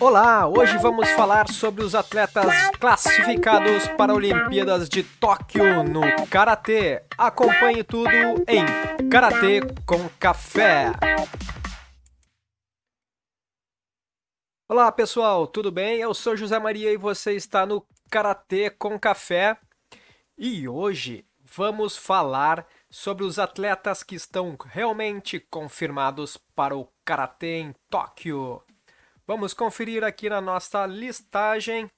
Olá, hoje vamos falar sobre os atletas classificados para Olimpíadas de Tóquio no Karatê. Acompanhe tudo em Karatê com Café. Olá pessoal, tudo bem? Eu sou José Maria e você está no Karatê com Café. E hoje vamos falar sobre os atletas que estão realmente confirmados para o Karatê em Tóquio. Vamos conferir aqui na nossa listagem.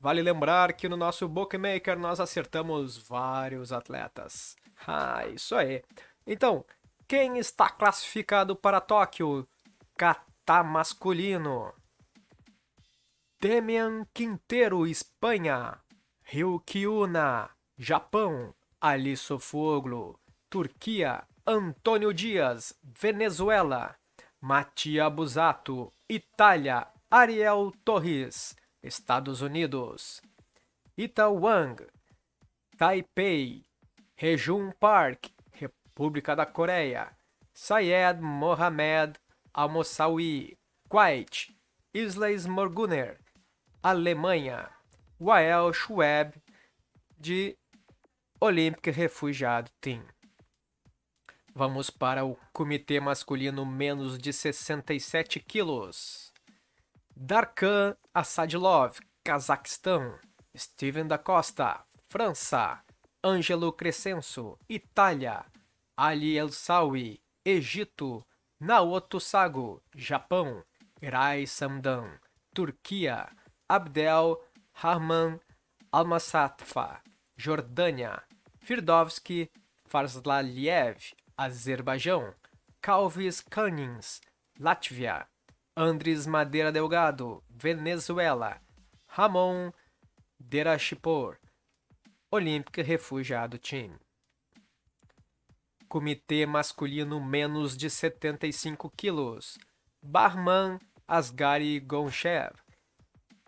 Vale lembrar que no nosso Bookmaker nós acertamos vários atletas. Ah, isso aí. Então, quem está classificado para Tóquio? Kata masculino. Demian Quinteiro, Espanha. Ryukyuna, Japão. Ali Sofoglu, Turquia. Antônio Dias, Venezuela. Matia Busato, Itália, Ariel Torres, Estados Unidos, Ita Wang, Taipei, Rejun Park, República da Coreia, Sayed Mohamed Al-Mosawi, Kuwait, Islas Morguner, Alemanha, Wael Schweb, de Olympic Refugiado Team. Vamos para o comitê masculino menos de 67 quilos. Darkan Assadilov, Cazaquistão. Steven da Costa, França. Ângelo Crescenso, Itália. Ali El Sawi, Egito. Naoto Sago, Japão. Rai Samdan, Turquia. Abdel Rahman Almasatfa, Jordânia. Firdovski Farslaliev, Azerbaijão, Calvis Canins, Látvia, Andres Madeira Delgado, Venezuela, Ramon Derashipor, Olímpica Refugiado Team. Comitê masculino menos de 75 quilos, Barman Asgari Gonchev,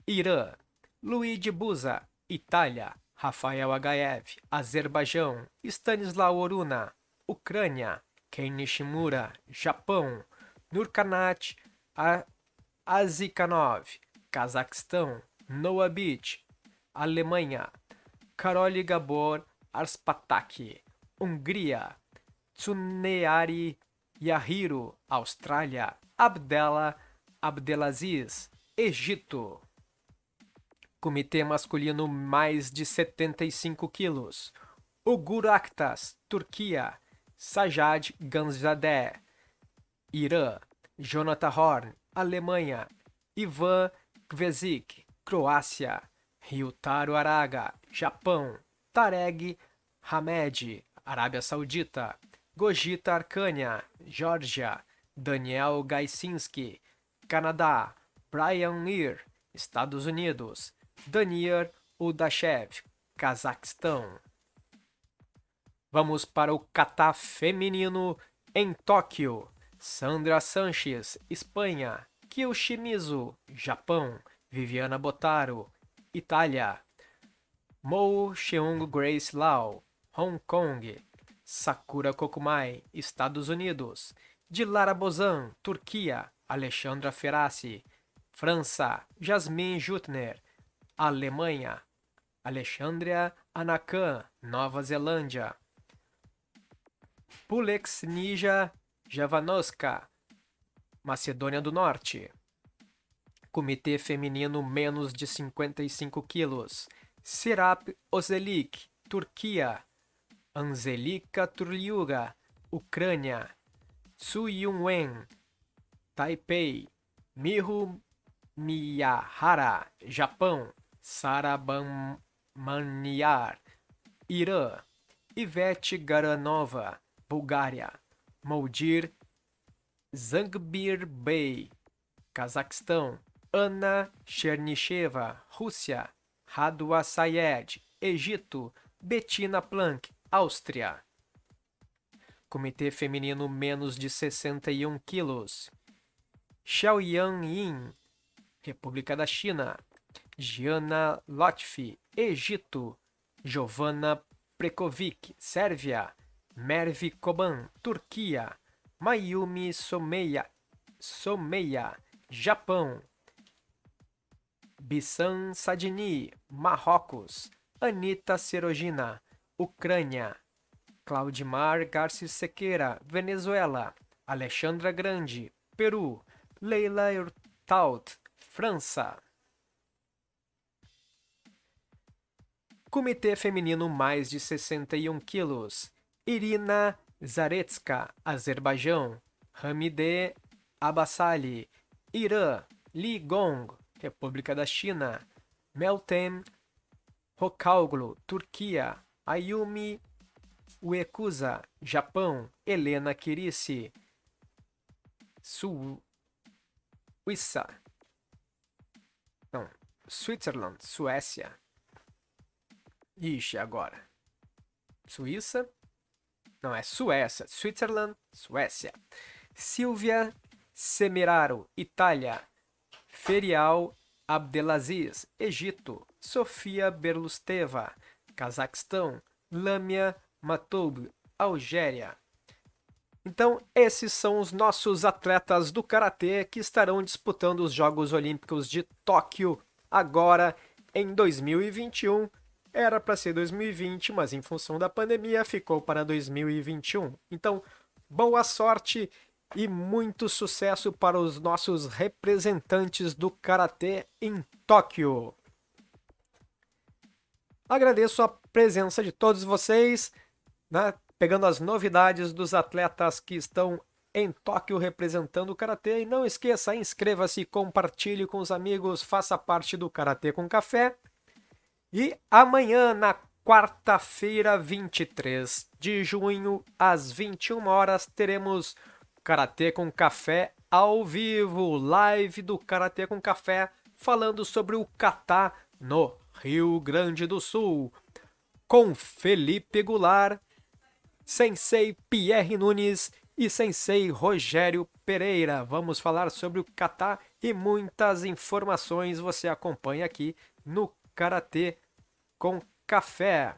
Irã, Luigi Buza, Itália, Rafael Agaev, Azerbaijão, Stanislau Oruna, Ucrânia, Ken Nishimura, Japão, Nurkanat Azikanov, Cazaquistão, Noah Beach, Alemanha, Karoli Gabor Arspataki, Hungria, Tsuneari Yahiro, Austrália, Abdela Abdelaziz, Egito. Comitê masculino mais de 75 quilos. Ugur Akhtas, Turquia. Sajad Ganzadeh, Irã, Jonathan Horn, Alemanha, Ivan Kvezik, Croácia, Ryutaro Araga, Japão, Tareg Hamed, Arábia Saudita, Gogita Arcânia, Geórgia, Daniel Gaisinski, Canadá, Brian Lear, Estados Unidos, Danir Udashev, Cazaquistão. Vamos para o kata feminino em Tóquio. Sandra Sanches, Espanha. Kyo Shimizu, Japão. Viviana Botaro, Itália. Mo Cheung Grace Lau, Hong Kong. Sakura Kokumai, Estados Unidos. Dilara Bozan, Turquia. Alexandra Ferrassi, França. Jasmine Jutner, Alemanha. Alexandria Anakan, Nova Zelândia. Pulex Nija Javanoska, Macedônia do Norte. Comitê Feminino menos de 55 quilos. Serap Ozelik, Turquia. Anzelika Turliuga, Ucrânia. Su Yunwen, Taipei. Mihu Miyahara, Japão. Sara Bamaniar, Irã. Ivete Garanova, Bulgária, Moldir Zangbir Bey, Cazaquistão, Ana Chernicheva, Rússia, Radwa Sayed, Egito, Bettina Planck, Áustria. Comitê Feminino menos de 61 quilos. Xiaoyan Yin, República da China. Giana Lotfi, Egito. Giovanna Prekovic, Sérvia. Merve Koban, Turquia, Mayumi Someia, Someia, Japão, Bissan Sadini, Marrocos, Anita Serogina, Ucrânia, Claudimar Garcia Sequeira, Venezuela, Alexandra Grande, Peru, Leila Urtaut, França. Comitê Feminino Mais de 61 quilos, Irina Zaretska, Azerbaijão, Hamide Abassali, Irã, Li Gong, República da China, Meltem Hokauglu, Turquia, Ayumi Uekusa, Japão, Helena Kirisi, Suíça, não, Switzerland, Suécia. Ixi, agora. Suíça, não, é Suécia, Switzerland, Suécia. Silvia Semeraro, Itália. Ferial Abdelaziz, Egito. Sofia Berlusteva, Cazaquistão. Lamia Matoub, Algéria. Então, esses são os nossos atletas do karatê que estarão disputando os Jogos Olímpicos de Tóquio agora em 2021. Era para ser 2020, mas em função da pandemia ficou para 2021. Então, boa sorte e muito sucesso para os nossos representantes do karatê em Tóquio. Agradeço a presença de todos vocês, né, pegando as novidades dos atletas que estão em Tóquio representando o karatê. E não esqueça, inscreva-se, compartilhe com os amigos, faça parte do Karatê com Café. E amanhã, na quarta-feira, 23 de junho, às 21 horas, teremos Karatê com Café ao vivo, live do Karatê com Café, falando sobre o kata no Rio Grande do Sul, com Felipe Goulart, Sensei Pierre Nunes e Sensei Rogério Pereira. Vamos falar sobre o kata e muitas informações você acompanha aqui no Karatê com café.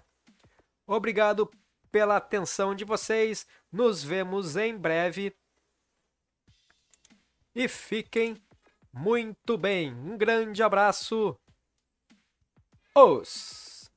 Obrigado pela atenção de vocês. Nos vemos em breve. E fiquem muito bem. Um grande abraço. Os.